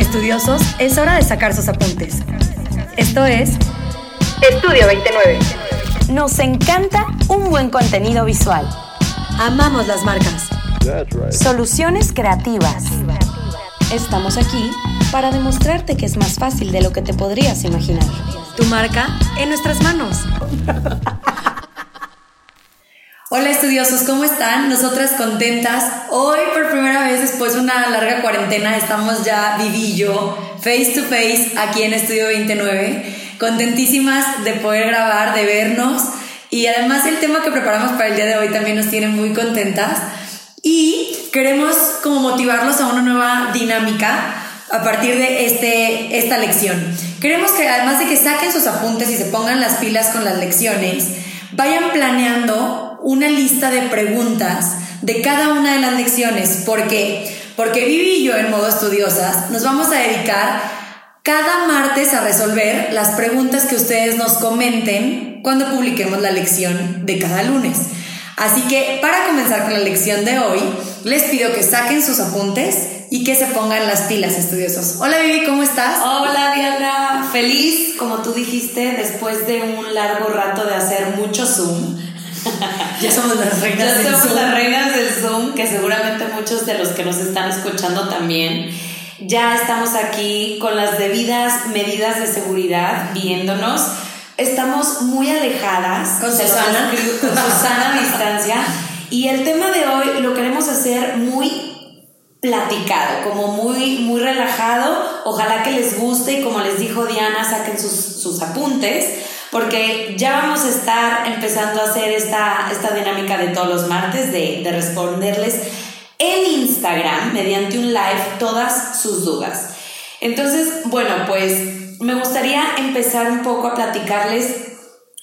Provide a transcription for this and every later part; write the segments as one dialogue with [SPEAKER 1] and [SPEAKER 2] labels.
[SPEAKER 1] Estudiosos, es hora de sacar sus apuntes. Esto es Estudio 29. Nos encanta un buen contenido visual. Amamos las marcas. Soluciones creativas. Estamos aquí para demostrarte que es más fácil de lo que te podrías imaginar. Tu marca en nuestras manos. Hola estudiosos, ¿cómo están? Nosotras contentas. Hoy por primera vez después de una larga cuarentena estamos ya vivillo, face to face aquí en Estudio 29. Contentísimas de poder grabar, de vernos. Y además el tema que preparamos para el día de hoy también nos tiene muy contentas. Y queremos como motivarlos a una nueva dinámica a partir de este, esta lección. Queremos que además de que saquen sus apuntes y se pongan las pilas con las lecciones, vayan planeando una lista de preguntas de cada una de las lecciones. ¿Por qué? Porque Vivi y yo en modo estudiosas nos vamos a dedicar cada martes a resolver las preguntas que ustedes nos comenten cuando publiquemos la lección de cada lunes. Así que para comenzar con la lección de hoy, les pido que saquen sus apuntes y que se pongan las pilas estudiosos. Hola Vivi, ¿cómo estás?
[SPEAKER 2] Hola Diana, feliz, como tú dijiste, después de un largo rato de hacer mucho Zoom
[SPEAKER 1] ya somos las reinas
[SPEAKER 2] del Zoom. las reinas del Zoom, que seguramente muchos de los que nos están escuchando también. Ya estamos aquí con las debidas medidas de seguridad viéndonos. Estamos muy alejadas.
[SPEAKER 1] Con Susana.
[SPEAKER 2] Con Susana a distancia. Y el tema de hoy lo queremos hacer muy platicado, como muy, muy relajado. Ojalá que les guste y como les dijo Diana, saquen sus, sus apuntes porque ya vamos a estar empezando a hacer esta, esta dinámica de todos los martes, de, de responderles en Instagram, mediante un live, todas sus dudas. Entonces, bueno, pues me gustaría empezar un poco a platicarles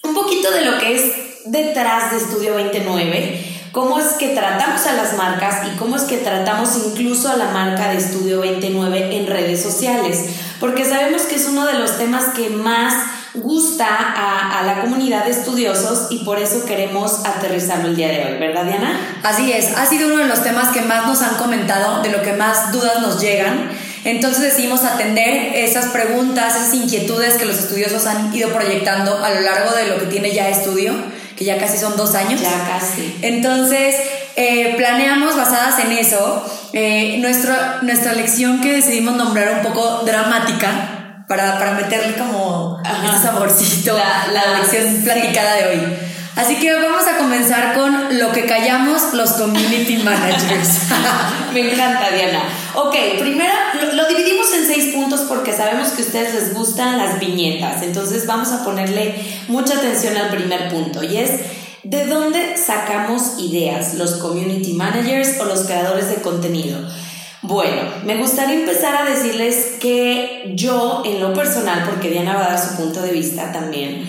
[SPEAKER 2] un poquito de lo que es detrás de Estudio 29 cómo es que tratamos a las marcas y cómo es que tratamos incluso a la marca de Estudio 29 en redes sociales, porque sabemos que es uno de los temas que más gusta a, la comunidad de estudiosos y por eso queremos aterrizarlo el día de hoy, ¿verdad Diana?
[SPEAKER 1] Así es, ha sido uno de los temas que más nos han comentado, de lo que más dudas nos llegan. Entonces decidimos atender esas preguntas, esas inquietudes que los estudiosos han ido proyectando a lo largo de lo que tiene ya estudio, que ya casi son dos años.
[SPEAKER 2] Ya casi.
[SPEAKER 1] Entonces, eh, planeamos basadas en eso eh, nuestra, nuestra lección que decidimos nombrar un poco dramática, para, para meterle como este saborcito la, la lección platicada de hoy. Así que vamos a comenzar con lo que callamos los community managers.
[SPEAKER 2] Me encanta, Diana. Ok, primero lo, lo, dividimos en seis puntos porque sabemos que a ustedes les gustan las viñetas. Entonces vamos a ponerle mucha atención al primer punto y es ¿de dónde sacamos ideas los community managers o los creadores de contenido? Bueno, me gustaría empezar a decirles que yo, en lo personal, porque Diana va a dar su punto de vista también,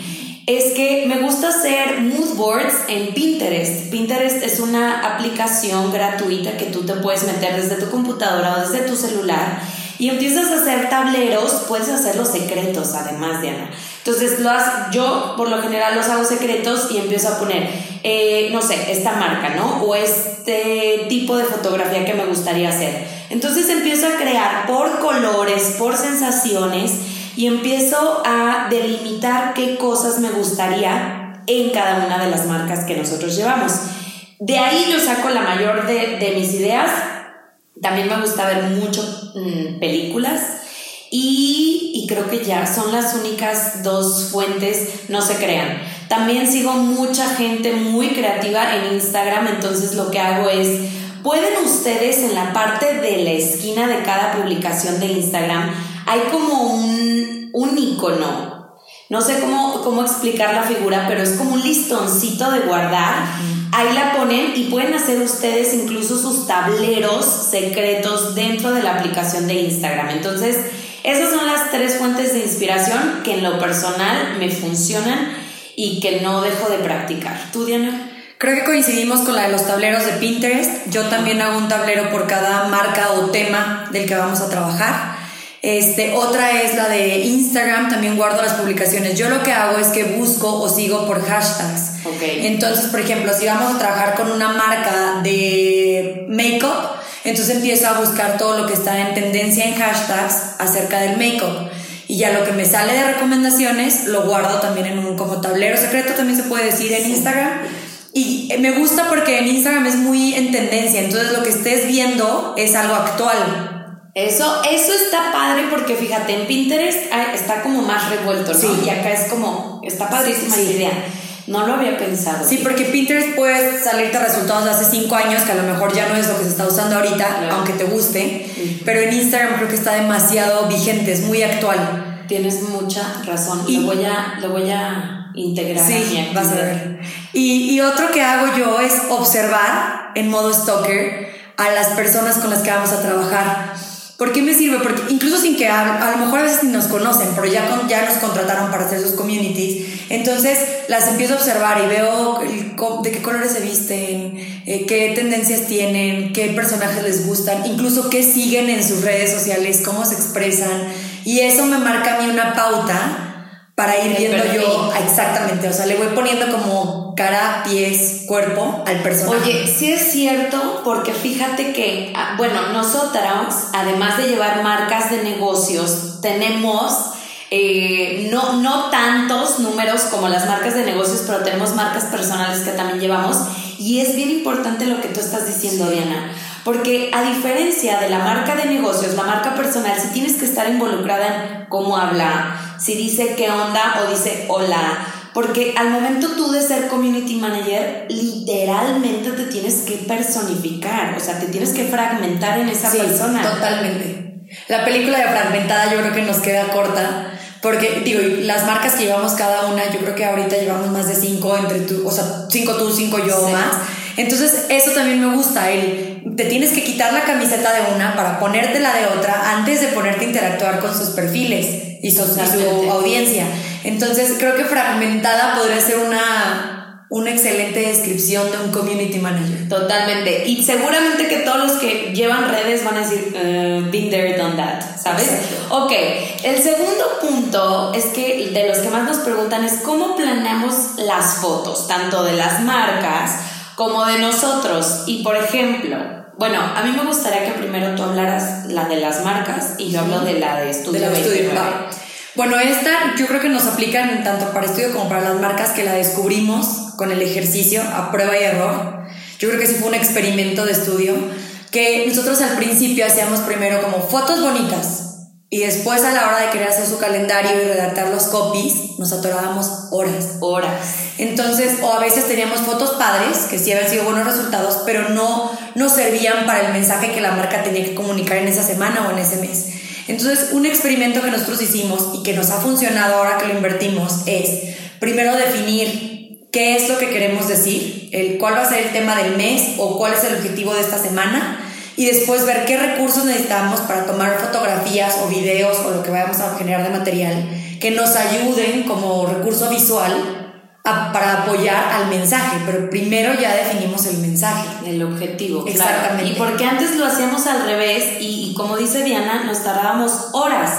[SPEAKER 2] es que me gusta hacer mood boards en Pinterest. Pinterest es una aplicación gratuita que tú te puedes meter desde tu computadora o desde tu celular y empiezas a hacer tableros, puedes hacer los secretos además, Diana. Entonces, lo yo por lo general los hago secretos y empiezo a poner, eh, no sé, esta marca, ¿no? O este tipo de fotografía que me gustaría hacer. Entonces empiezo a crear por colores, por sensaciones y empiezo a delimitar qué cosas me gustaría en cada una de las marcas que nosotros llevamos. De ahí yo saco la mayor de, de mis ideas. También me gusta ver mucho mm, películas y, y, creo que ya son las únicas dos fuentes, no se crean. También sigo mucha gente muy creativa en Instagram, entonces lo que hago es, pueden ustedes en la parte de la esquina de cada publicación de Instagram, hay como un, un icono. No sé cómo, cómo explicar la figura, pero es como un listoncito de guardar. Ahí la ponen y pueden hacer ustedes incluso sus tableros secretos dentro de la aplicación de Instagram. Entonces, esas son las tres fuentes de inspiración que en lo personal me funcionan y que no dejo de practicar. ¿Tú, Diana?
[SPEAKER 1] Creo que coincidimos con la de los tableros de Pinterest. Yo también hago un tablero por cada marca o tema del que vamos a trabajar. Este, otra es la de Instagram, también guardo las publicaciones. Yo lo que hago es que busco o sigo por hashtags.
[SPEAKER 2] Okay.
[SPEAKER 1] Entonces, por ejemplo, si vamos a trabajar con una marca de makeup, entonces empiezo a buscar todo lo que está en tendencia en hashtags acerca del make-up. Y ya lo que me sale de recomendaciones lo guardo también en un como tablero secreto, también se puede decir en Instagram. Y me gusta porque en Instagram es muy en tendencia, entonces lo que estés viendo es algo actual.
[SPEAKER 2] Eso, eso está padre porque fíjate, en Pinterest está como más revuelto, ¿no? Y acá es como, está padrísima la idea. No lo había pensado.
[SPEAKER 1] Sí, porque Pinterest puede salirte resultados de hace cinco años que a lo mejor ya no es lo que se está usando ahorita, aunque te guste. Pero en Instagram creo que está demasiado vigente, es muy actual.
[SPEAKER 2] Tienes mucha razón. Y lo voy a, lo voy a integrar.
[SPEAKER 1] Sí, vas a ver. Y, y otro que hago yo es observar en modo stalker a las personas con las que vamos a trabajar ¿Por qué me sirve? Porque incluso sin que a, lo mejor a veces ni nos conocen, pero ya, ya nos contrataron para hacer sus communities, entonces las empiezo a observar y veo de qué colores se visten, eh, qué tendencias tienen, qué personajes les gustan, incluso qué siguen en sus redes sociales, cómo se expresan. Y eso me marca a mí una pauta para ir viendo yo exactamente, o sea, le voy poniendo como cara, pies, cuerpo al personaje.
[SPEAKER 2] Oye, sí es cierto, porque fíjate que, ah, bueno, nosotros, además de llevar marcas de negocios, tenemos eh, no, no tantos números como las marcas de negocios, pero tenemos marcas personales que también llevamos. Y es bien importante lo que tú estás diciendo, Diana. Porque a diferencia de la marca de negocios, la marca personal, si tienes que estar involucrada en cómo habla, si dice qué onda o dice hola. Porque al momento tú de ser community manager, literalmente te tienes que personificar, o sea, te tienes que fragmentar en esa persona.
[SPEAKER 1] Totalmente. La película de fragmentada yo creo que nos queda corta, porque digo, las marcas que llevamos cada una, yo creo que ahorita llevamos más de cinco entre tú, o sea, cinco tú, cinco yo más. Entonces, eso también me gusta, el te tienes que quitar la camiseta de una para ponerte la de otra antes de ponerte a interactuar con sus perfiles y su, audiencia. Entonces, creo que fragmentada podría ser una, una excelente descripción de un community manager.
[SPEAKER 2] Totalmente. Y seguramente que todos los que llevan redes van a decir, uh, been there, done that, ¿sabes? Ok, el segundo punto es que de los que más nos preguntan es cómo planeamos las fotos, tanto de las marcas como de nosotros. Y por ejemplo, bueno, a mí me gustaría que primero tú hablaras la de las marcas y yo hablo de la de estudio. De la estudio,
[SPEAKER 1] Bueno, esta yo creo que nos aplican tanto para estudio como para las marcas que la descubrimos con el ejercicio a prueba y error. Yo creo que sí fue un experimento de estudio que nosotros al principio hacíamos primero como fotos bonitas, y después a la hora de querer hacer su calendario y redactar los copies, nos atorábamos horas.
[SPEAKER 2] Horas.
[SPEAKER 1] Entonces, o a veces teníamos fotos padres, que sí habían sido buenos resultados, pero no nos servían para el mensaje que la marca tenía que comunicar en esa semana o en ese mes. Entonces, un experimento que nosotros hicimos y que nos ha funcionado ahora que lo invertimos es, primero definir qué es lo que queremos decir, el, cuál va a ser el tema del mes o cuál es el objetivo de esta semana y después ver qué recursos necesitamos para tomar fotografías o videos o lo que vayamos a generar de material que nos ayuden como recurso visual para apoyar al mensaje, pero primero ya definimos el mensaje.
[SPEAKER 2] El objetivo. Exactamente. Y porque antes lo hacíamos al revés y, y como dice Diana, nos tardábamos horas.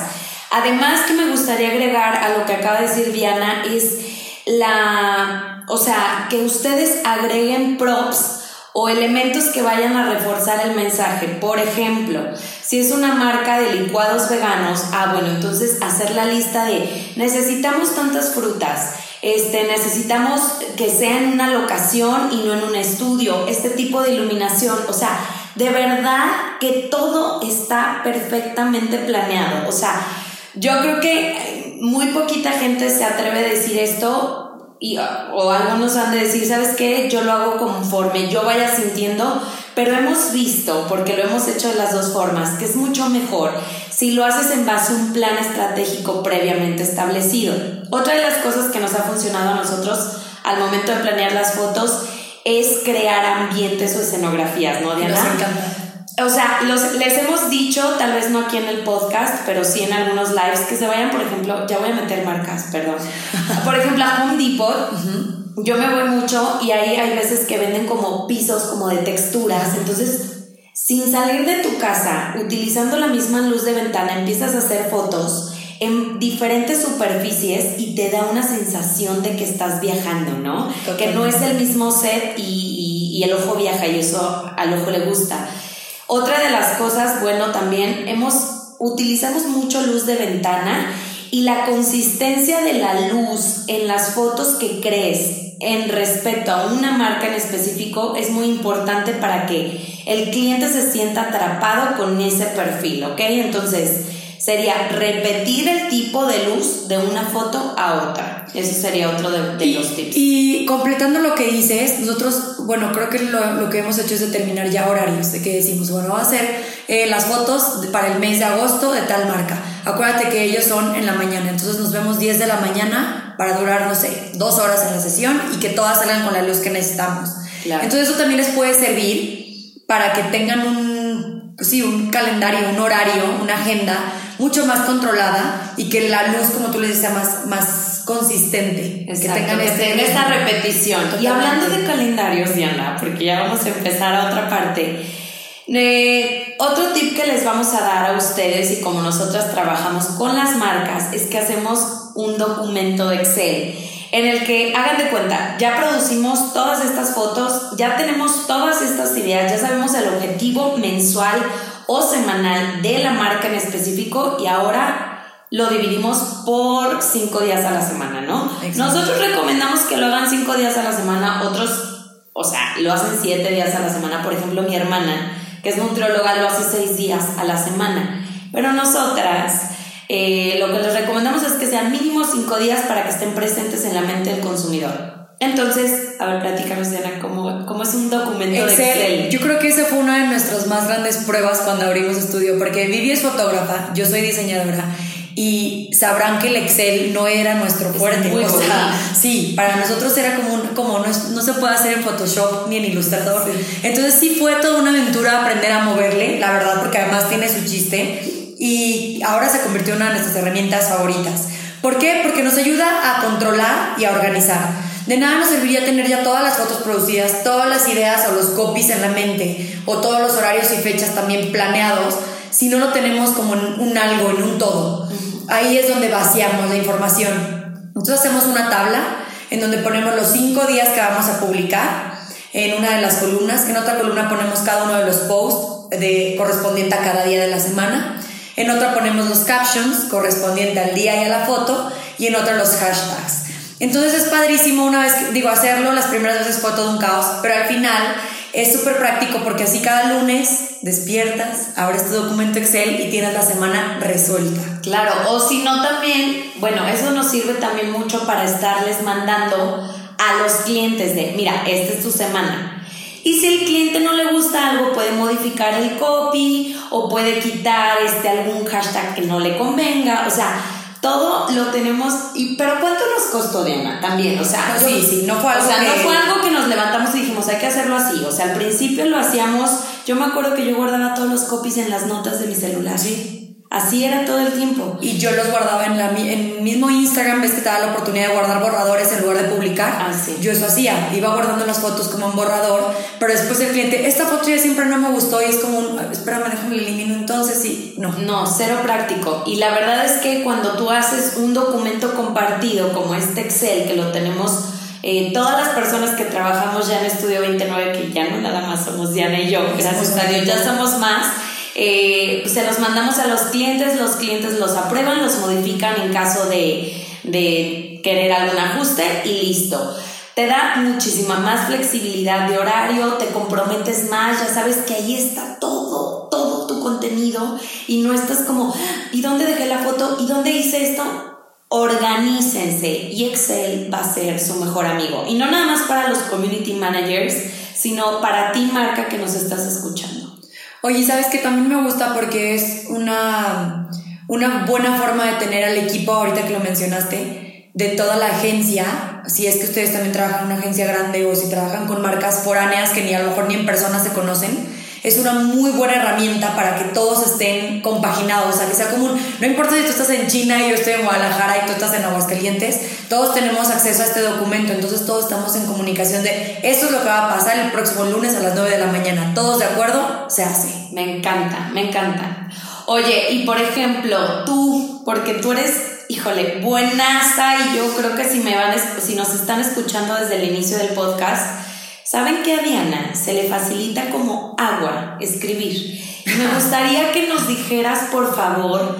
[SPEAKER 2] Además que me gustaría agregar a lo que acaba de decir Diana es la, o sea, que ustedes agreguen props o elementos que vayan a reforzar el mensaje. Por ejemplo, si es una marca de licuados veganos, ah, bueno, entonces hacer la lista de necesitamos tantas frutas, este, necesitamos que sea en una locación y no en un estudio, este tipo de iluminación, o sea, de verdad que todo está perfectamente planeado, o sea, yo creo que muy poquita gente se atreve a decir esto y, o algunos han de decir, ¿sabes qué? Yo lo hago conforme yo vaya sintiendo, pero hemos visto, porque lo hemos hecho de las dos formas, que es mucho mejor si lo haces en base a un plan estratégico previamente establecido. Otra de las cosas que nos ha funcionado a nosotros al momento de planear las fotos es crear ambientes o escenografías, ¿no, Diana?
[SPEAKER 1] Nos
[SPEAKER 2] o sea, los, les hemos dicho, tal vez no aquí en el podcast, pero sí en algunos lives, que se vayan, por ejemplo, ya voy a meter marcas, perdón. por ejemplo, a Home Depot, yo me voy mucho y ahí hay veces que venden como pisos, como de texturas. Entonces, sin salir de tu casa, utilizando la misma luz de ventana, empiezas a hacer fotos en diferentes superficies y te da una sensación de que estás viajando, ¿no? Que no es el mismo set y, y el ojo viaja y eso al ojo le gusta. Otra de las cosas, bueno, también hemos, utilizamos mucho luz de ventana y la consistencia de la luz en las fotos que crees en respecto a una marca en específico es muy importante para que el cliente se sienta atrapado con ese perfil, ¿ok? Entonces, sería repetir el tipo de luz de una foto a otra. Eso sería otro de, los tips.
[SPEAKER 1] Y completando lo que dices, nosotros, bueno, creo que lo, que hemos hecho es determinar ya horarios, de que decimos, bueno, va a ser eh, las fotos para el mes de agosto de tal marca. Acuérdate que ellos son en la mañana, entonces nos vemos 10 de la mañana para durar, no sé, dos horas en la sesión y que todas salgan con la luz que necesitamos. Entonces eso también les puede servir para que tengan un, sí, un calendario, un horario, una agenda mucho más controlada y que la luz, como tú le dices, sea más, más consistente.
[SPEAKER 2] que tengan este, esta repetición. Y hablando de calendarios, Diana, porque ya vamos a empezar a otra parte. Eh, otro tip que les vamos a dar a ustedes y como nosotras trabajamos con las marcas es que hacemos un documento de Excel en el que hagan de cuenta, ya producimos todas estas fotos, ya tenemos todas estas ideas, ya sabemos el objetivo mensual o semanal de la marca en específico y ahora lo dividimos por cinco días a la semana, ¿no? Nosotros recomendamos que lo hagan cinco días a la semana, otros, o sea, lo hacen siete días a la semana. Por ejemplo, mi hermana, que es nutrióloga, lo hace seis días a la semana. Pero nosotras, eh, lo que les recomendamos sean mínimo cinco días para que estén presentes en la mente del consumidor. Entonces, a ver, platícanos, Diana, ¿cómo, cómo es un documento de Excel?
[SPEAKER 1] Yo creo que esa fue una de nuestras más grandes pruebas cuando abrimos estudio, porque Vivi es fotógrafa, yo soy diseñadora, y sabrán que el Excel no era nuestro fuerte. Muy o sea, sí, para nosotros era como, un, como no, se puede hacer en Photoshop ni en Illustrator. Entonces sí fue toda una aventura aprender a moverle, la verdad, porque además tiene su chiste, y ahora se convirtió en una de nuestras herramientas favoritas. ¿Por qué? Porque nos ayuda a controlar y a organizar. De nada nos serviría tener ya todas las fotos producidas, todas las ideas o los copies en la mente, o todos los horarios y fechas también planeados, si no lo tenemos como en un algo, en un todo. Ahí es donde vaciamos la información. Nosotros hacemos una tabla en donde ponemos los cinco días que vamos a publicar en una de las columnas, en otra columna ponemos cada uno de los posts de, correspondiente a cada día de la semana, en otra ponemos los captions correspondiente al día y a la foto, y en otra los hashtags. Entonces es padrísimo una vez, digo, hacerlo, las primeras veces fue todo un caos, pero al final es súper práctico porque así cada lunes despiertas, abres tu documento Excel y tienes la semana resuelta.
[SPEAKER 2] Claro, o si no también, bueno, eso nos sirve también mucho para estarles mandando a los clientes de, mira, esta es tu semana. Y si el cliente no le gusta algo, puede modificar el copy o puede quitar este, algún hashtag que no le convenga. O sea, todo lo tenemos, y, pero ¿cuánto nos costó, Diana? También, o sea,
[SPEAKER 1] sí, sí, no fue algo
[SPEAKER 2] o sea, no fue algo que nos levantamos y dijimos, hay que hacerlo así, o sea, al principio lo hacíamos, yo me acuerdo que yo guardaba todos los copies en las notas de mi celular. Sí. Así era todo el tiempo.
[SPEAKER 1] Y yo los guardaba en, la, en mismo Instagram, ves que te da la oportunidad de guardar borradores en lugar de publicar.
[SPEAKER 2] Ah,
[SPEAKER 1] Yo eso hacía, iba guardando las fotos como un borrador, pero después el cliente, esta foto ya siempre no me gustó y es como un, espérame, déjame elimino entonces y no.
[SPEAKER 2] No, cero práctico. Y la verdad es que cuando tú haces un documento compartido como este Excel, que lo tenemos eh, todas las personas que trabajamos ya en Estudio 29, que ya no nada más somos Diana y yo, gracias a Dios, ya somos más eh, se los mandamos a los clientes, los clientes los aprueban, los modifican en caso de, de querer algún ajuste y listo. Te da muchísima más flexibilidad de horario, te comprometes más, ya sabes que ahí está todo, todo tu contenido y no estás como, ¿y dónde dejé la foto? ¿Y dónde hice esto? Organícense y Excel va a ser su mejor amigo. Y no nada más para los community managers, sino para ti marca que nos estás escuchando.
[SPEAKER 1] Oye, ¿sabes que También me gusta porque es una, una buena forma de tener al equipo, ahorita que lo mencionaste, de toda la agencia, si es que ustedes también trabajan en una agencia grande o si trabajan con marcas foráneas que ni a lo mejor ni en persona se conocen, es una muy buena herramienta para que todos estén compaginados, o sea, que sea común. No importa si tú estás en China y yo estoy en Guadalajara y tú estás en Aguascalientes, todos tenemos acceso a este documento, entonces todos estamos en comunicación de esto es lo que va a pasar el próximo lunes a las 9 de la mañana. ¿Todos de acuerdo? Se hace.
[SPEAKER 2] Me encanta, me encanta. Oye, y por ejemplo, tú, porque tú eres, híjole, buenaza y yo creo que si me van, si nos están escuchando desde el inicio del podcast, Saben que a Diana se le facilita como agua escribir. Me gustaría que nos dijeras, por favor,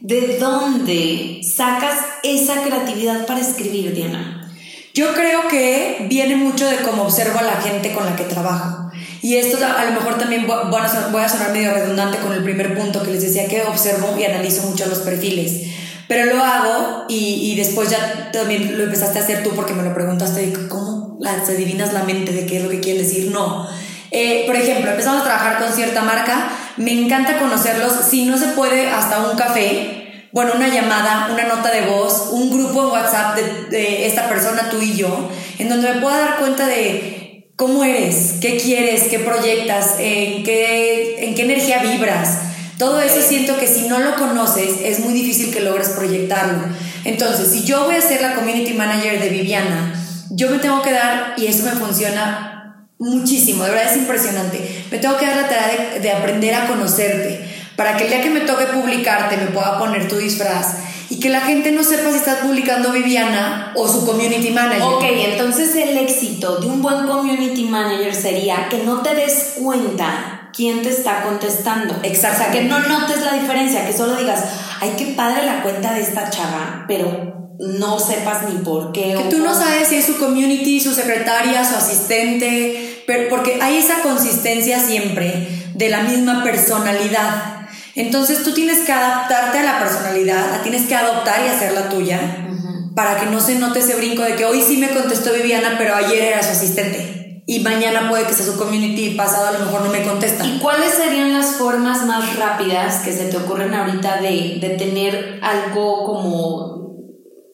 [SPEAKER 2] de dónde sacas esa creatividad para escribir, Diana.
[SPEAKER 1] Yo creo que viene mucho de cómo observo a la gente con la que trabajo. Y esto a lo mejor también voy a sonar medio redundante con el primer punto que les decía que observo y analizo mucho los perfiles. Pero lo hago y, y después ya también lo empezaste a hacer tú porque me lo preguntaste, ¿cómo te adivinas la mente de qué es lo que quieres decir? No. Eh, por ejemplo, empezamos a trabajar con cierta marca, me encanta conocerlos, si no se puede, hasta un café, bueno, una llamada, una nota de voz, un grupo en WhatsApp de, de esta persona, tú y yo, en donde me pueda dar cuenta de cómo eres, qué quieres, qué proyectas, en qué, en qué energía vibras. Todo eso siento que si no lo conoces es muy difícil que logres proyectarlo. Entonces, si yo voy a ser la community manager de Viviana, yo me tengo que dar, y eso me funciona muchísimo, de verdad es impresionante. Me tengo que dar la tarea de, aprender a conocerte, para que el día que me toque publicarte me pueda poner tu disfraz y que la gente no sepa si estás publicando Viviana o su community manager.
[SPEAKER 2] Ok, entonces el éxito de un buen community manager sería que no te des cuenta quién te está contestando.
[SPEAKER 1] Exacto.
[SPEAKER 2] O sea, que no notes la diferencia, que solo digas, ay, qué padre la cuenta de esta chava, pero no sepas ni por qué.
[SPEAKER 1] Que tú no sabes si es su community, su secretaria, su asistente, pero porque hay esa consistencia siempre de la misma personalidad. Entonces tú tienes que adaptarte a la personalidad, la tienes que adoptar y hacer la tuya para que no se note ese brinco de que hoy sí me contestó Viviana, pero ayer era su asistente. Y mañana puede que sea su community y pasado a lo mejor no me contesta.
[SPEAKER 2] ¿Y cuáles serían las formas más rápidas que se te ocurren ahorita de, de tener algo como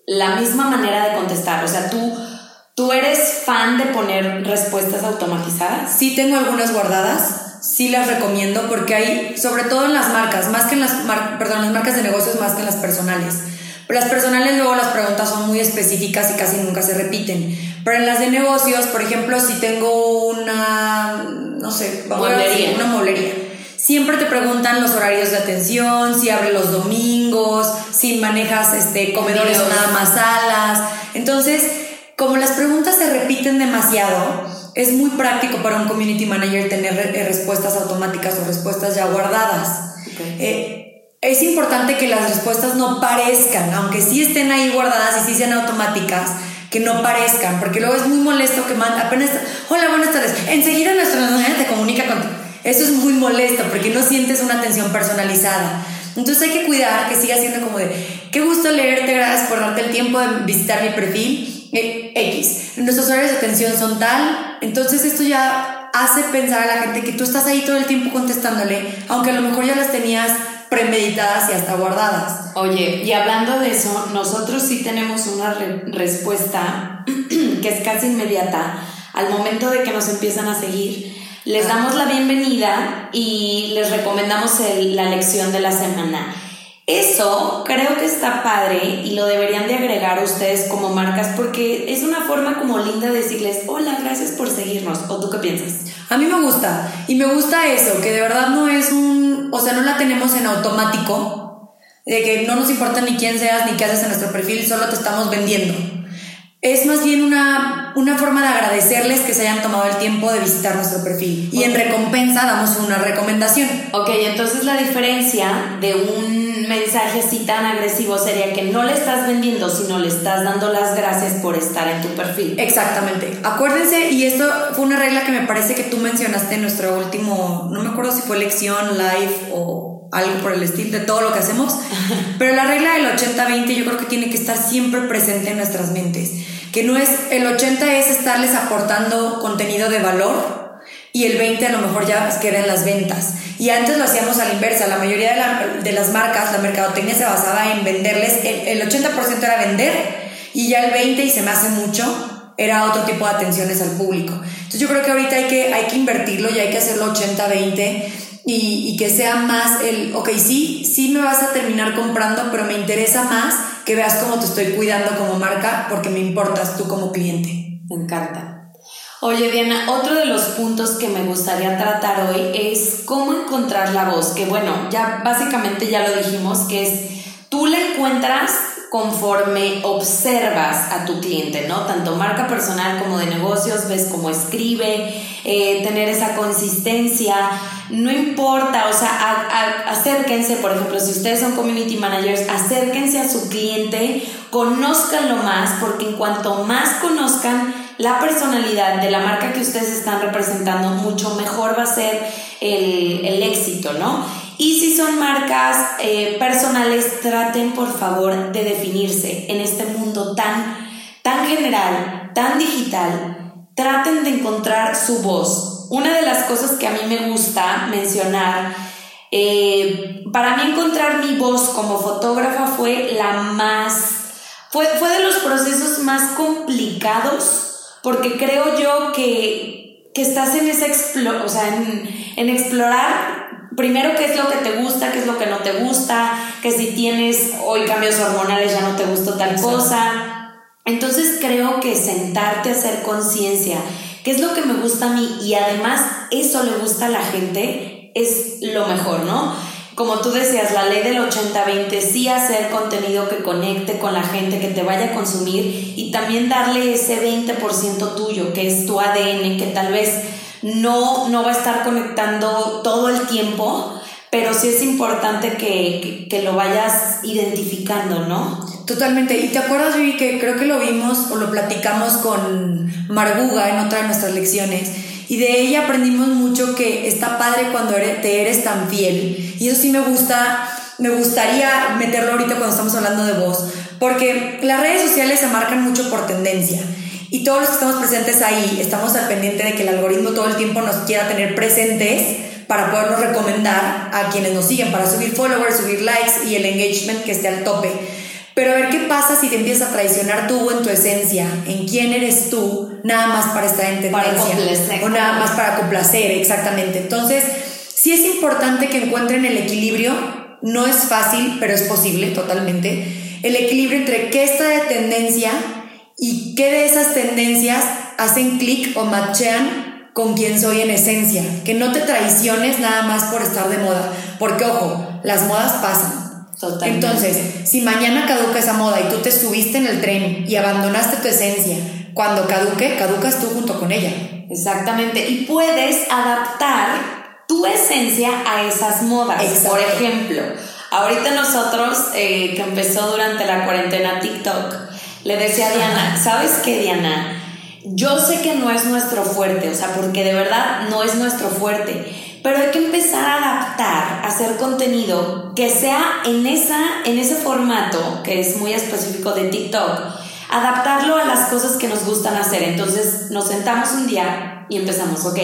[SPEAKER 2] la misma manera de contestar. O sea, tú, tú eres fan de poner respuestas automatizadas.
[SPEAKER 1] Sí, tengo algunas guardadas. Sí las recomiendo porque hay, sobre todo en las marcas, más que en las, perdón, las marcas de negocios, más que en las personales. Pero las personales luego las preguntas son muy específicas y casi nunca se repiten. Pero en las de negocios, por ejemplo, si tengo una, no sé,
[SPEAKER 2] vamos a decir,
[SPEAKER 1] una molería Siempre te preguntan los horarios de atención, si abre los domingos, si manejas este, comedores o nada más salas. Entonces, como las preguntas se repiten demasiado, es muy práctico para un community manager tener eh, respuestas automáticas o respuestas ya guardadas. Eh, es importante que las respuestas no parezcan, aunque sí estén ahí guardadas y sí sean automáticas, que no parezcan, porque luego es muy molesto que man, apenas, hola, buenas tardes, enseguida nuestra te comunica contigo eso es muy molesto porque no sientes una atención personalizada. Entonces hay que cuidar que siga siendo como de, qué gusto leerte, gracias por darte el tiempo de visitar mi perfil. Eh, X. Nuestros horarios de atención son tal. Entonces esto ya hace pensar a la gente que tú estás ahí todo el tiempo contestándole, aunque a lo mejor ya las tenías premeditadas y hasta guardadas.
[SPEAKER 2] Oye, y hablando de eso, nosotros sí tenemos una respuesta que es casi inmediata al momento de que nos empiezan a seguir les damos la bienvenida y les recomendamos la lección de la semana. Eso creo que está padre y lo deberían de agregar ustedes como marcas porque es una forma como linda de decirles, hola, gracias por seguirnos. ¿O tú qué piensas?
[SPEAKER 1] A mí me gusta y me gusta eso, que de verdad no es un, o sea, no la tenemos en automático, de que no nos importa ni quién seas ni qué haces en nuestro perfil, solo te estamos vendiendo es más bien una, una, forma de agradecerles que se hayan tomado el tiempo de visitar nuestro perfil. Y en recompensa damos una recomendación.
[SPEAKER 2] Ok, entonces la diferencia de un mensaje así tan agresivo sería que no le estás vendiendo, sino le estás dando las gracias por estar en tu perfil.
[SPEAKER 1] Exactamente. Acuérdense, y esto fue una regla que me parece que tú mencionaste en nuestro último, no me acuerdo si fue lección, live o algo por el estilo de todo lo que hacemos, pero la regla del 80-20 yo creo que tiene que estar siempre presente en nuestras mentes que no es, el 80 es estarles aportando contenido de valor y el 20 a lo mejor ya queda en las ventas. Y antes lo hacíamos a la inversa, la mayoría de, las marcas, la mercadotecnia se basaba en venderles, el, 80% era vender y ya el 20, y se me hace mucho, era otro tipo de atenciones al público. Entonces yo creo que ahorita hay que, hay que invertirlo y hay que hacerlo 80-20 y, que sea más el, ok, sí, sí me vas a terminar comprando, pero me interesa más que veas cómo te estoy cuidando como marca porque me importas tú como cliente.
[SPEAKER 2] Me encanta. Oye, Diana, otro de los puntos que me gustaría tratar hoy es cómo encontrar la voz, que bueno, ya básicamente ya lo dijimos, que es tú la encuentras conforme observas a tu cliente, ¿no? Tanto marca personal como de negocios, ves cómo escribe, eh, tener esa consistencia, no importa, o sea, acérquense, por ejemplo, si ustedes son community managers, acérquense a su cliente, conózcanlo más, porque en cuanto más conozcan la personalidad de la marca que ustedes están representando, mucho mejor va a ser el, el éxito, ¿no? Y si son marcas eh, personales, traten por favor de definirse en este mundo tan, tan general, tan digital. Traten de encontrar su voz. Una de las cosas que a mí me gusta mencionar, eh, para mí encontrar mi voz como fotógrafa fue la más, fue, fue de los procesos más complicados, porque creo yo que, que estás en ese, o sea, en, en explorar primero qué es lo que te gusta, qué es lo que no te gusta, que si tienes hoy cambios hormonales ya no te gustó tal cosa. Entonces creo que sentarte a hacer conciencia, qué es lo que me gusta a mí y además eso le gusta a la gente, es lo mejor, ¿no? Como tú decías, la ley del 80-20, sí hacer contenido que conecte con la gente, que te vaya a consumir y también darle ese 20% tuyo, que es tu ADN, que tal vez no, no va a estar conectando todo el tiempo, pero sí es importante que, lo vayas identificando, ¿no?
[SPEAKER 1] Totalmente. Y te acuerdas, Vivi, que creo que lo vimos o lo platicamos con Marguga en otra de nuestras lecciones. Y de ella aprendimos mucho que está padre cuando te eres tan fiel. Y eso sí me gusta, me gustaría meterlo ahorita cuando estamos hablando de vos. Porque las redes sociales se marcan mucho por tendencia. Y todos los que estamos presentes ahí estamos al pendiente de que el algoritmo todo el tiempo nos quiera tener presentes para podernos recomendar a quienes nos siguen, para subir followers, subir likes y el engagement que esté al tope. Pero a ver qué pasa si te empiezas a traicionar tú en tu esencia, en quién eres tú, nada más para estar en tendencia. o nada más para complacer, exactamente. Entonces, sí es importante que encuentren el equilibrio. No es fácil, pero es posible totalmente. El equilibrio entre qué está de tendencia y qué de esas tendencias hacen clic o machean con quien soy en esencia. Que no te traiciones nada más por estar de moda. Porque, ojo, las modas pasan. Totalmente. Entonces, si mañana caduca esa moda y tú te subiste en el tren y abandonaste tu esencia, cuando caduque, caducas tú junto con ella.
[SPEAKER 2] Exactamente. Y puedes adaptar tu esencia a esas modas. Por ejemplo, ahorita nosotros, eh, que empezó durante la cuarentena TikTok, le decía a Diana, ¿sabes qué, Diana? Yo sé que no es nuestro fuerte, o sea, porque de verdad no es nuestro fuerte, pero hay que empezar a adaptar, a hacer contenido que sea en, esa, en ese formato, que es muy específico de TikTok, adaptarlo a las cosas que nos gustan hacer. Entonces nos sentamos un día y empezamos, ok,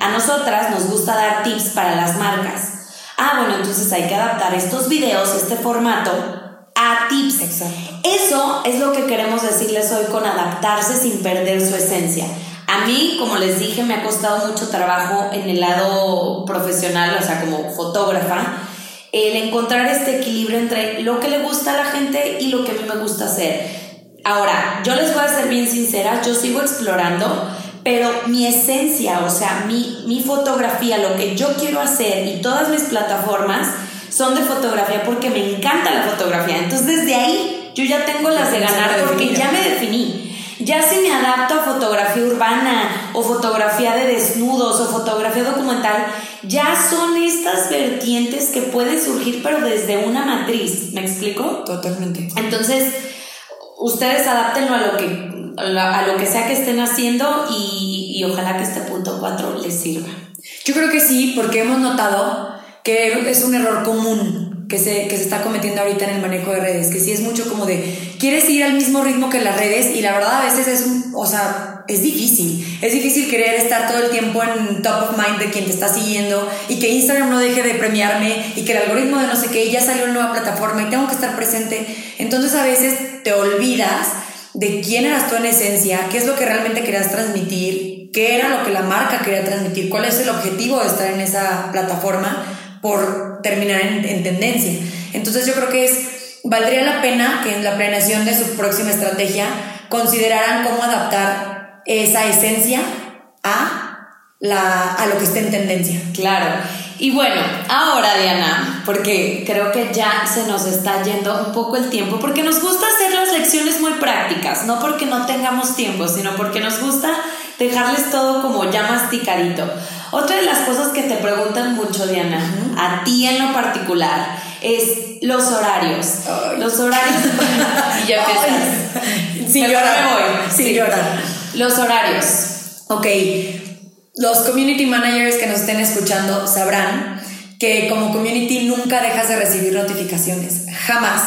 [SPEAKER 2] a nosotras nos gusta dar tips para las marcas. Ah, bueno, entonces hay que adaptar estos videos, este formato, a tips. Eso es lo que queremos decirles hoy con adaptarse sin perder su esencia. A mí, como les dije, me ha costado mucho trabajo en el lado profesional, o sea, como fotógrafa, el encontrar este equilibrio entre lo que le gusta a la gente y lo que a mí me gusta hacer. Ahora, yo les voy a ser bien sincera, yo sigo explorando, pero mi esencia, o sea, mi, mi fotografía, lo que yo quiero hacer y todas mis plataformas, son de fotografía porque me encanta la fotografía. Entonces desde ahí yo ya tengo las de ganar porque ya me definí. Ya si me adapto a fotografía urbana o fotografía de desnudos o fotografía documental, ya son estas vertientes que pueden surgir pero desde una matriz. ¿Me explico?
[SPEAKER 1] Totalmente.
[SPEAKER 2] Entonces, ustedes adaptenlo a lo que, a lo que sea que estén haciendo y, y ojalá que este punto 4 les sirva.
[SPEAKER 1] Yo creo que sí, porque hemos notado que es un error común que se, que se está cometiendo ahorita en el manejo de redes, que sí es mucho como de, quieres ir al mismo ritmo que las redes y la verdad a veces es un, o sea, es difícil, es difícil querer estar todo el tiempo en top of mind de quien te está siguiendo y que Instagram no deje de premiarme y que el algoritmo de no sé qué ya salió una nueva plataforma y tengo que estar presente, entonces a veces te olvidas de quién eras tú en esencia, qué es lo que realmente querías transmitir, qué era lo que la marca quería transmitir, cuál es el objetivo de estar en esa plataforma por terminar en, tendencia. Entonces yo creo que es, valdría la pena que en la planeación de su próxima estrategia consideraran cómo adaptar esa esencia a, la, a lo que esté en tendencia.
[SPEAKER 2] Claro. Y bueno, ahora Diana, porque creo que ya se nos está yendo un poco el tiempo, porque nos gusta hacer las lecciones muy prácticas, no porque no tengamos tiempo, sino porque nos gusta dejarles todo como ya masticadito. Otra de las cosas que te preguntan mucho, Diana, a ti en lo particular, es los horarios. Los horarios.
[SPEAKER 1] y ya empiezas. Sin llorar. Sin llorar.
[SPEAKER 2] Los horarios.
[SPEAKER 1] Ok. Los community managers que nos estén escuchando sabrán que como community nunca dejas de recibir notificaciones. Jamás.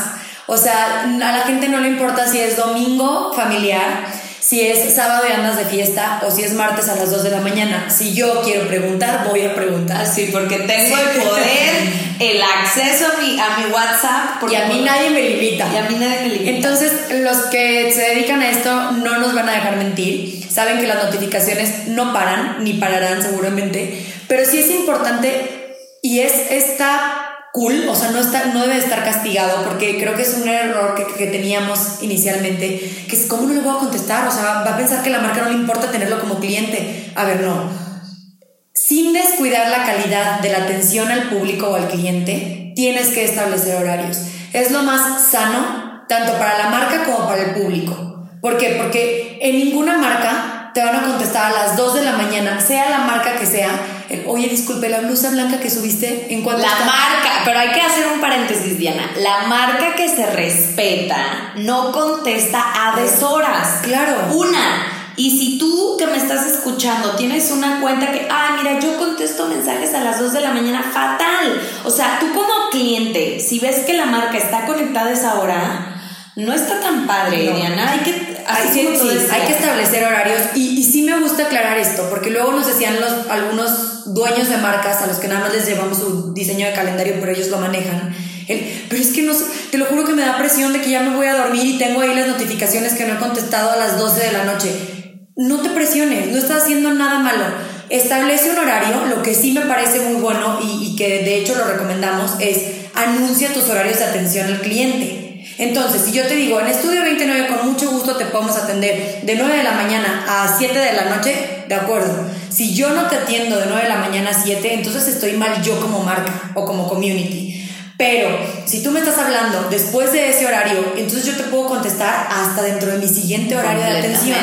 [SPEAKER 1] O sea, a la gente no le importa si es domingo familiar si es sábado y andas de fiesta o si es martes a las 2 de la mañana. Si yo quiero preguntar, voy a preguntar.
[SPEAKER 2] Sí, porque tengo el poder, el acceso a mi, a mi WhatsApp.
[SPEAKER 1] Y a mí nadie me limita.
[SPEAKER 2] Y a mí nadie me limita.
[SPEAKER 1] Entonces, los que se dedican a esto no nos van a dejar mentir. Saben que las notificaciones no paran, ni pararán seguramente. Pero sí es importante y es esta cool, o sea, no, está, no debe estar castigado, porque creo que es un error que, que, teníamos inicialmente, que es, ¿cómo no le voy a contestar? O sea, va a pensar que la marca no le importa tenerlo como cliente. A ver, no. Sin descuidar la calidad de la atención al público o al cliente, tienes que establecer horarios. Es lo más sano, tanto para la marca como para el público. ¿Por qué? Porque en ninguna marca te van a contestar a las 2 de la mañana, sea la marca que sea, oye, disculpe, la blusa blanca que subiste, ¿en cuánto
[SPEAKER 2] La marca, pero hay que hacer un paréntesis, Diana. La marca que se respeta no contesta a deshoras.
[SPEAKER 1] Claro.
[SPEAKER 2] Una. Y si tú que me estás escuchando tienes una cuenta que, ah, mira, yo contesto mensajes a las 2 de la mañana, fatal. O sea, tú como cliente, si ves que la marca está conectada a esa hora, no está tan padre, Diana. Hay que
[SPEAKER 1] hay que establecer horarios y, y, sí me gusta aclarar esto, porque luego nos decían los, algunos dueños de marcas a los que nada más les llevamos su diseño de calendario, pero ellos lo manejan. pero es que no, te lo juro que me da presión de que ya me voy a dormir y tengo ahí las notificaciones que no he contestado a las 12 de la noche. No te presiones, no estás haciendo nada malo. Establece un horario, lo que sí me parece muy bueno y, y que de hecho lo recomendamos es anuncia tus horarios de atención al cliente. Entonces, si yo te digo, en Estudio 29 con mucho gusto te podemos atender de 9 de la mañana a 7 de la noche, de acuerdo. Si yo no te atiendo de 9 de la mañana a 7, entonces estoy mal yo como marca o como community. Pero si tú me estás hablando después de ese horario, entonces yo te puedo contestar hasta dentro de mi siguiente horario de atención.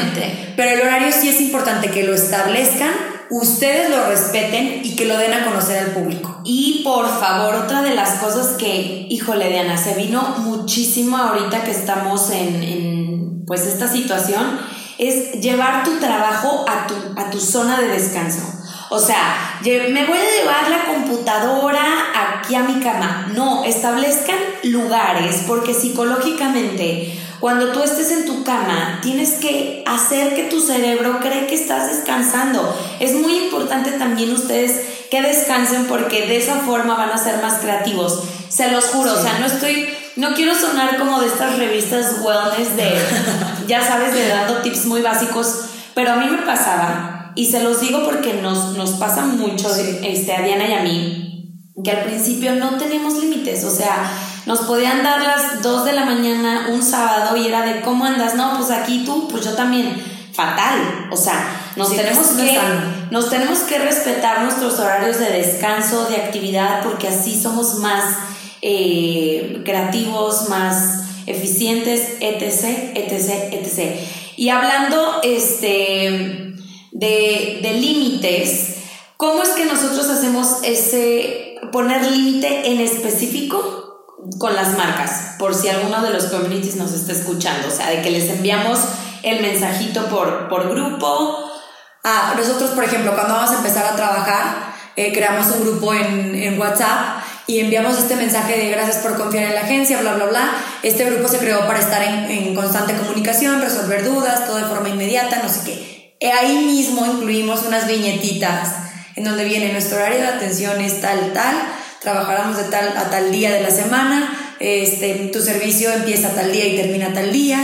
[SPEAKER 1] Pero el horario sí es importante que lo establezcan ustedes lo respeten y que lo den a conocer al público.
[SPEAKER 2] Y por favor, otra de las cosas que, híjole, Diana, se vino muchísimo ahorita que estamos en, en pues esta situación, es llevar tu trabajo a tu, a tu zona de descanso. O sea, me voy a llevar la computadora aquí a mi cama. No, establezcan lugares porque psicológicamente cuando tú estés en tu cama, tienes que hacer que tu cerebro cree que estás descansando. Es muy importante también ustedes que descansen porque de esa forma van a ser más creativos. Se los juro, o sea, no estoy, no quiero sonar como de estas revistas wellness de, ya sabes, de dando tips muy básicos, pero a mí me pasaba, y se los digo porque nos, nos pasa mucho este, a Diana y a mí, que al principio no tenemos límites, o sea, nos podían dar las 2 de la mañana un sábado y era de cómo andas, no, pues aquí tú, pues yo también, fatal, o sea, nos tenemos que nos tenemos que respetar nuestros horarios de descanso, de actividad, porque así somos más eh, creativos, más eficientes, etc, etc, etc. Y hablando este, de, de límites, ¿cómo es que nosotros hacemos ese poner límite en específico? con las marcas, por si alguno de los communities nos está escuchando, o sea, de que les enviamos el mensajito por, por grupo.
[SPEAKER 1] Ah, nosotros, por ejemplo, cuando vamos a empezar a trabajar, eh, creamos un grupo en, en WhatsApp y enviamos este mensaje de gracias por confiar en la agencia, bla, bla, bla. Este grupo se creó para estar en, en constante comunicación, resolver dudas, todo de forma inmediata, no sé qué. Eh, ahí mismo incluimos unas viñetitas en donde viene nuestro horario de atención es tal, tal trabajáramos de tal a tal día de la semana, este, tu servicio empieza tal día y termina tal día,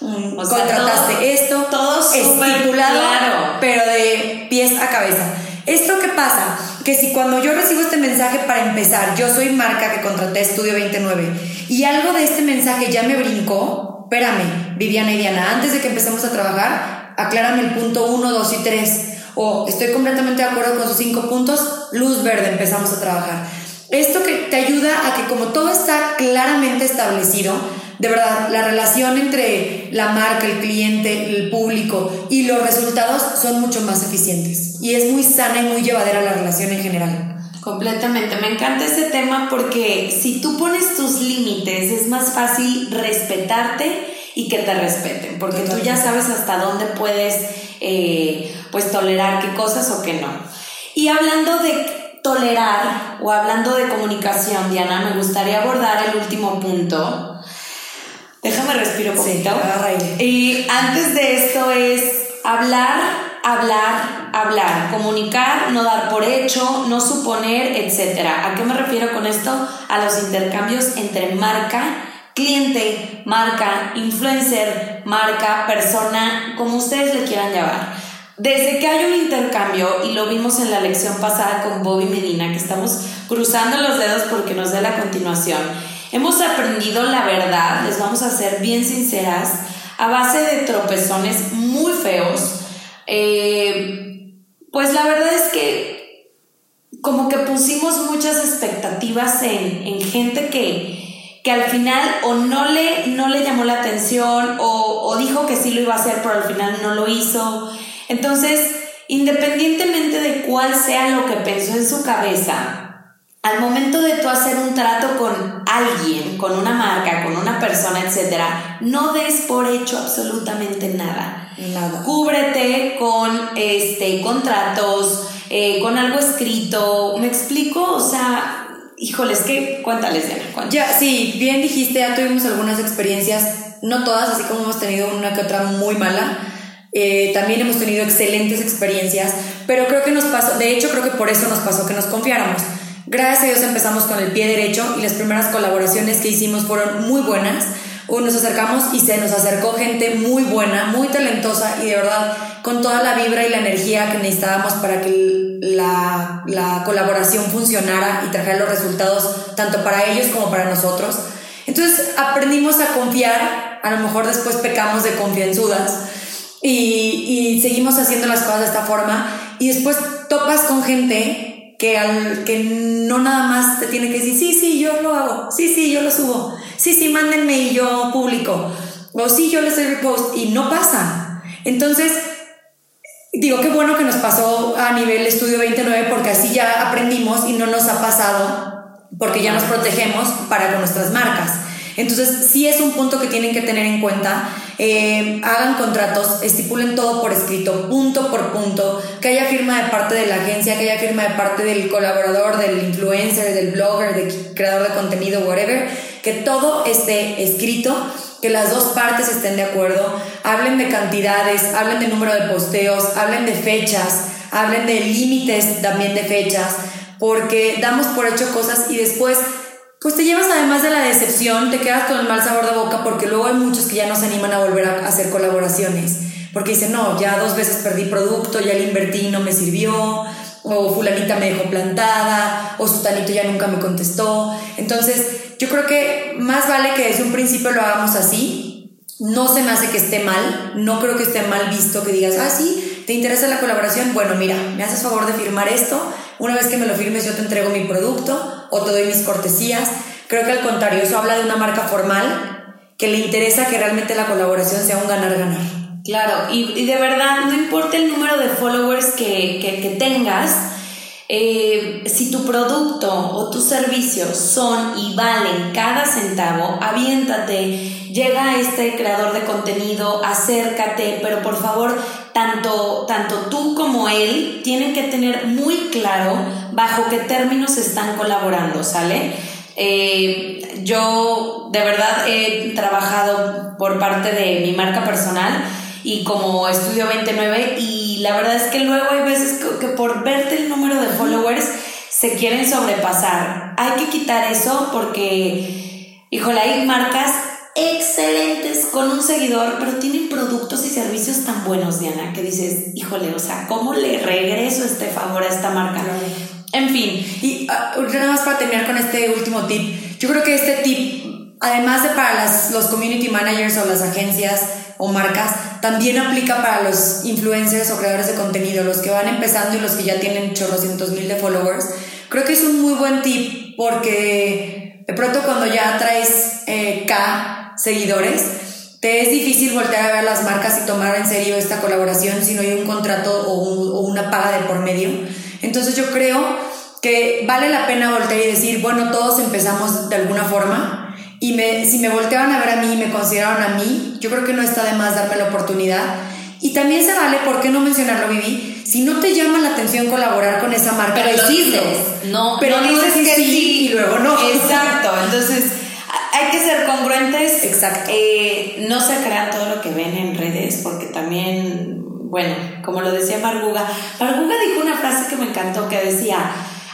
[SPEAKER 1] mm, contrataste esto,
[SPEAKER 2] todo
[SPEAKER 1] estipulado, claro. pero de pies a cabeza. ¿Esto qué pasa? Que si cuando yo recibo este mensaje para empezar, yo soy marca que contraté Estudio 29 y algo de este mensaje ya me brincó, espérame, Viviana y Diana, antes de que empecemos a trabajar, aclárame el punto 1, 2 y 3. O estoy completamente de acuerdo con sus cinco puntos, luz verde, empezamos a trabajar. Esto que te ayuda a que como todo está claramente establecido, de verdad, la relación entre la marca, el cliente, el público y los resultados son mucho más eficientes. Y es muy sana y muy llevadera la relación en general.
[SPEAKER 2] Completamente, me encanta ese tema porque si tú pones tus límites es más fácil respetarte y que te respeten, porque tú ya sabes hasta dónde puedes eh, pues tolerar qué cosas o qué no. Y hablando de tolerar o hablando de comunicación, Diana, me gustaría abordar el último punto. Déjame respiro un poquito. y antes de esto es hablar, hablar, hablar, comunicar, no dar por hecho, no suponer, etc. ¿A qué me refiero con esto? A los intercambios entre marca, cliente, marca, influencer, marca, persona, como ustedes le quieran llamar. Desde que hay un intercambio, y lo vimos en la lección pasada con Bobby Medina, que estamos cruzando los dedos porque nos dé la continuación, hemos aprendido la verdad, les vamos a ser bien sinceras, a base de tropezones muy feos. Eh, pues la verdad es que como que pusimos muchas expectativas en, en gente que, que, al final o no le, no le llamó la atención o, o dijo que sí lo iba a hacer, pero al final no lo hizo. Entonces, independientemente de cuál sea lo que pensó en su cabeza, al momento de tú hacer un trato con alguien, con una marca, con una persona, etcétera, no des por hecho absolutamente nada.
[SPEAKER 1] Nada.
[SPEAKER 2] Cúbrete con este contratos, eh, con algo escrito. ¿Me explico? O sea, híjoles, que cuéntales, Diana.
[SPEAKER 1] Ya, sí, bien dijiste, ya tuvimos algunas experiencias, no todas, así como hemos tenido una que otra muy mala eh, también hemos tenido excelentes experiencias, pero creo que nos pasó, de hecho creo que por eso nos pasó que nos confiáramos. Gracias a Dios empezamos con el pie derecho y las primeras colaboraciones que hicimos fueron muy buenas. Nos acercamos y se nos acercó gente muy buena, muy talentosa y de verdad con toda la vibra y la energía que necesitábamos para que la, la colaboración funcionara y trajera los resultados tanto para ellos como para nosotros. Entonces aprendimos a confiar, a lo mejor después pecamos de confianzudas, y, y, seguimos haciendo las cosas de esta forma y después topas con gente que, al, que no nada más te tiene que decir, sí, sí, yo lo hago, sí, sí, yo lo subo, sí, sí, mándenme y yo publico, o sí, yo les doy repost y no pasa. Entonces, digo, qué bueno que nos pasó a nivel estudio 29 porque así ya aprendimos y no nos ha pasado porque ya nos protegemos para con nuestras marcas. Entonces, sí es un punto que tienen que tener en cuenta. Eh, hagan contratos, estipulen todo por escrito, punto por punto, que haya firma de parte de la agencia, que haya firma de parte del colaborador, del influencer, del blogger, del creador de contenido, whatever, que todo esté escrito que las dos partes estén de acuerdo, hablen de cantidades, hablen de número de posteos, hablen de fechas, hablen de límites también de fechas, porque damos por hecho cosas y después pues te llevas además de la decepción, te quedas con el mal sabor de boca porque luego hay muchos que ya no se animan a volver a hacer colaboraciones. Porque dicen, no, ya dos veces perdí producto, ya le invertí no me sirvió, o fulanita me dejó plantada, o sutanito ya nunca me contestó. Entonces, yo creo que más vale que desde un principio lo hagamos así. No se me hace que esté mal, no creo que esté mal visto que digas, ah, sí, ¿te interesa la colaboración? Bueno, mira, me haces favor de firmar esto, una vez que me lo firmes yo te entrego mi producto o te doy mis cortesías. Creo que al contrario, eso habla de una marca formal que le interesa que realmente la colaboración sea un ganar-ganar.
[SPEAKER 2] Claro, y, de verdad, no importa el número de followers que, que, tengas, eh, si tu producto o tu servicio son y valen cada centavo, aviéntate, llega a este creador de contenido, acércate, pero por favor tanto, tanto tú como él tienen que tener muy claro bajo qué términos están colaborando, ¿sale? Eh, yo de verdad he trabajado por parte de mi marca personal y como estudio 29 y la verdad es que luego hay veces que, por verte el número de followers se quieren sobrepasar. Hay que quitar eso porque, híjole, hay marcas excelentes con un seguidor, pero tienen productos y servicios tan buenos, Diana, que dices, híjole, o sea, ¿cómo le regreso este favor a esta marca? En fin.
[SPEAKER 1] Y uh, nada más para terminar con este último tip, yo creo que este tip, además de para las, los community managers o las agencias o marcas, también aplica para los influencers o creadores de contenido, los que van empezando y los que ya tienen chorrocientos mil de followers. Creo que es un muy buen tip porque de pronto cuando ya traes eh, K seguidores, te es difícil voltear a ver las marcas y tomar en serio esta colaboración si no hay un contrato o, o una paga de por medio. Entonces yo creo que vale la pena voltear y decir, bueno, todos empezamos de alguna forma y me, si me volteaban a ver a mí y me consideraron a mí, yo creo que no está de más darme la oportunidad. Y también se vale, ¿por qué no mencionarlo, Vivi? Si no te llama la atención colaborar con esa marca,
[SPEAKER 2] pero lo dices, no, pero no dices que sí, y luego no. Exacto, entonces hay que ser congruentes.
[SPEAKER 1] Exacto.
[SPEAKER 2] Eh, no se crean todo lo que ven en redes, porque también, bueno, como lo decía Marguga, Marguga dijo una frase que me encantó, que decía,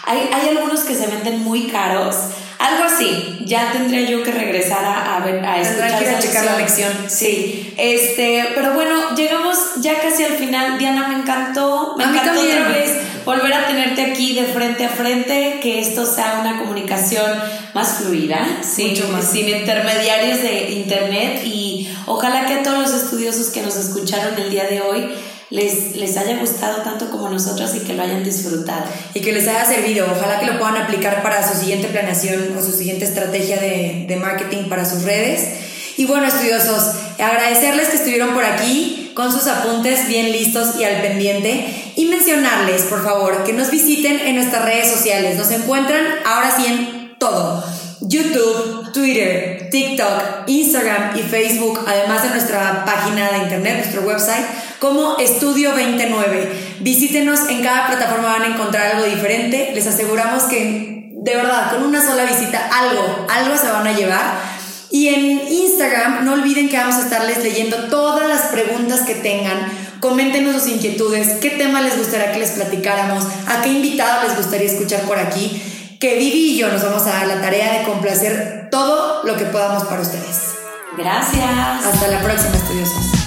[SPEAKER 2] hay, hay algunos que se venden muy caros, algo así. Ya tendría yo que regresar a, a ver, a escuchar
[SPEAKER 1] que checar la lección.
[SPEAKER 2] Sí. Este, pero bueno, llegamos ya casi al final. Diana, me encantó. Me encantó otra vez volver a tenerte aquí de frente a frente, que esto sea una comunicación más fluida, sin, sin intermediarios de internet y ojalá que a todos los estudiosos que nos escucharon el día de hoy les, les haya gustado tanto como nosotros y que lo hayan disfrutado.
[SPEAKER 1] Y que les haya servido. Ojalá que lo puedan aplicar para su siguiente planeación o su siguiente estrategia de, de marketing para sus redes. Y bueno, estudiosos, agradecerles que estuvieron por aquí con sus apuntes bien listos y al pendiente y mencionarles, por favor, que nos visiten en nuestras redes sociales. Nos encuentran ahora sí en todo. YouTube, Twitter, TikTok, Instagram y Facebook, además de nuestra página de internet, nuestro website, como Estudio 29. Visítenos, en cada plataforma van a encontrar algo diferente. Les aseguramos que, de verdad, con una sola visita, algo, algo se van a llevar. Y en Instagram, no olviden que vamos a estarles leyendo todas las preguntas que tengan. Coméntenos sus inquietudes, qué tema les gustaría que les platicáramos, a qué invitado les gustaría escuchar por aquí que Vivi y yo nos vamos a dar la tarea de complacer todo lo que podamos para ustedes.
[SPEAKER 2] Gracias.
[SPEAKER 1] Hasta la próxima, estudiosos.